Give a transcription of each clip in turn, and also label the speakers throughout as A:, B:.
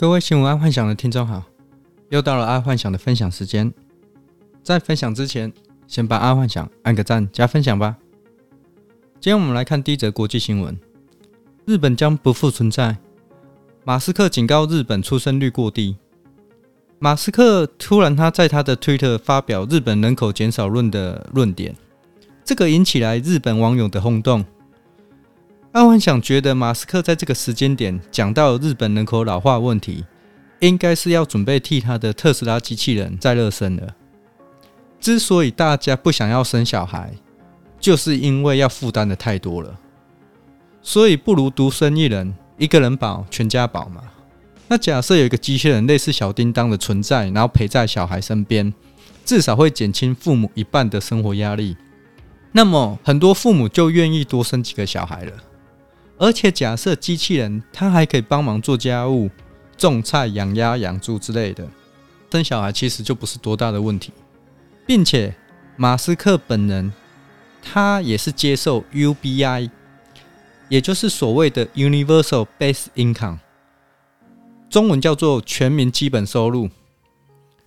A: 各位新闻爱幻想的听众好，又到了爱幻想的分享时间。在分享之前，先帮爱幻想按个赞加分享吧。今天我们来看第一则国际新闻：日本将不复存在。马斯克警告日本出生率过低。马斯克突然他在他的推特发表日本人口减少论的论点，这个引起来日本网友的轰动。爱幻想觉得马斯克在这个时间点讲到日本人口老化问题，应该是要准备替他的特斯拉机器人再热身了。之所以大家不想要生小孩，就是因为要负担的太多了，所以不如独生一人，一个人保全家保嘛。那假设有一个机器人类似小叮当的存在，然后陪在小孩身边，至少会减轻父母一半的生活压力。那么很多父母就愿意多生几个小孩了。而且假设机器人它还可以帮忙做家务、种菜、养鸭、养猪之类的，生小孩其实就不是多大的问题，并且马斯克本人他也是接受 UBI，也就是所谓的 Universal Basic Income，中文叫做全民基本收入，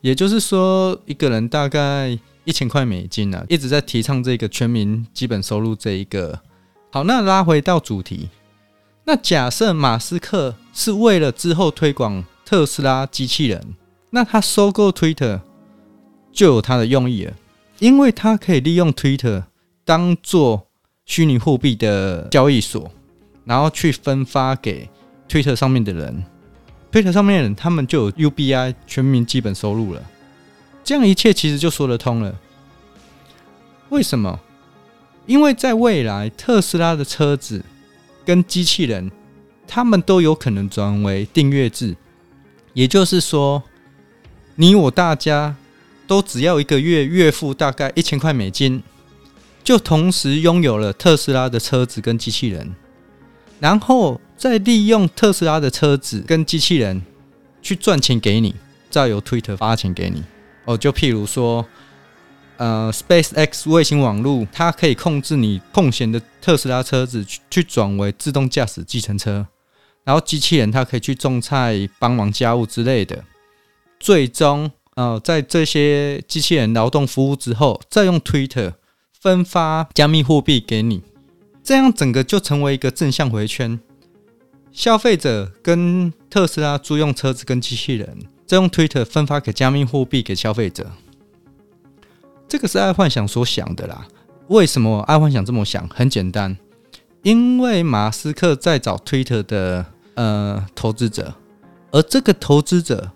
A: 也就是说一个人大概一千块美金啊，一直在提倡这个全民基本收入这一个。好，那拉回到主题。那假设马斯克是为了之后推广特斯拉机器人，那他收购 Twitter 就有他的用意了，因为他可以利用 Twitter 当做虚拟货币的交易所，然后去分发给 Twitter 上面的人，Twitter 上面的人他们就有 UBI 全民基本收入了，这样一切其实就说得通了。为什么？因为在未来特斯拉的车子。跟机器人，他们都有可能转为订阅制，也就是说，你我大家都只要一个月月付大概一千块美金，就同时拥有了特斯拉的车子跟机器人，然后再利用特斯拉的车子跟机器人去赚钱给你，再由 Twitter 发钱给你。哦，就譬如说。呃，SpaceX 卫星网络，它可以控制你空闲的特斯拉车子去去转为自动驾驶计程车，然后机器人它可以去种菜、帮忙家务之类的。最终，呃，在这些机器人劳动服务之后，再用 Twitter 分发加密货币给你，这样整个就成为一个正向回圈。消费者跟特斯拉租用车子跟机器人，再用 Twitter 分发给加密货币给消费者。这个是爱幻想所想的啦。为什么爱幻想这么想？很简单，因为马斯克在找 Twitter 的呃投资者，而这个投资者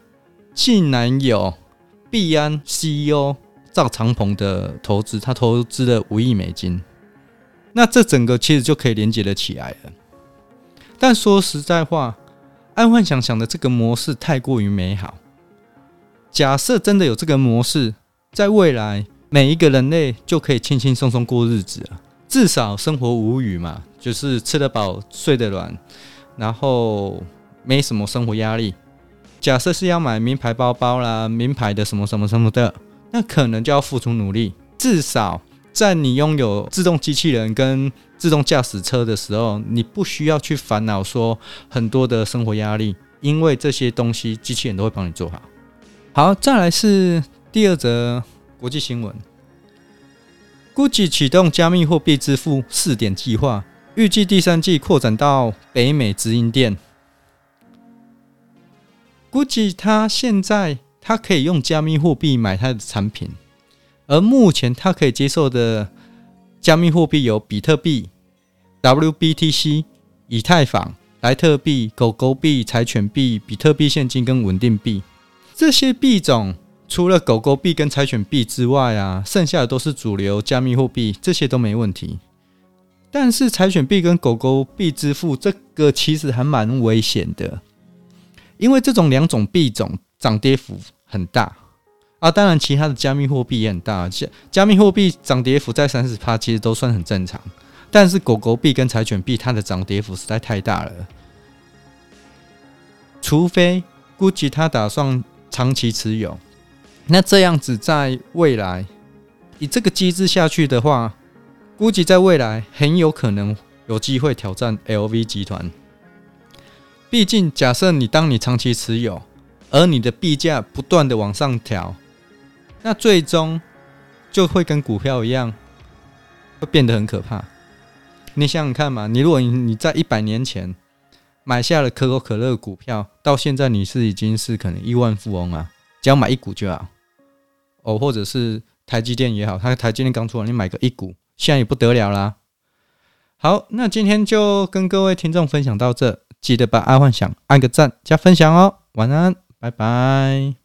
A: 竟然有币安 CEO 赵长鹏的投资，他投资了五亿美金。那这整个其实就可以连接得起来了。但说实在话，爱幻想想的这个模式太过于美好。假设真的有这个模式，在未来。每一个人类就可以轻轻松松过日子了，至少生活无语嘛，就是吃得饱、睡得软，然后没什么生活压力。假设是要买名牌包包啦、名牌的什么什么什么的，那可能就要付出努力。至少在你拥有自动机器人跟自动驾驶车的时候，你不需要去烦恼说很多的生活压力，因为这些东西机器人都会帮你做好。好，再来是第二则。国际新闻：Gucci 启动加密货币支付试点计划，预计第三季扩展到北美直营店。Gucci 它现在它可以用加密货币买它的产品，而目前它可以接受的加密货币有比特币、WBTC、以太坊、莱特币、狗狗币、柴犬币、比特币现金跟稳定币这些币种。除了狗狗币跟柴犬币之外啊，剩下的都是主流加密货币，这些都没问题。但是柴犬币跟狗狗币支付这个其实还蛮危险的，因为这种两种币种涨跌幅很大啊。当然，其他的加密货币也很大，加加密货币涨跌幅在三十趴，其实都算很正常。但是狗狗币跟柴犬币它的涨跌幅实在太大了，除非 Gucci 他打算长期持有。那这样子，在未来以这个机制下去的话，估计在未来很有可能有机会挑战 LV 集团。毕竟，假设你当你长期持有，而你的币价不断的往上调，那最终就会跟股票一样，会变得很可怕。你想想看嘛，你如果你在一百年前买下了可口可乐股票，到现在你是已经是可能亿万富翁啊，只要买一股就好。哦，或者是台积电也好，它台积电刚出来，你买个一股，现在也不得了啦。好，那今天就跟各位听众分享到这。记得把爱幻想按个赞加分享哦，晚安，拜拜。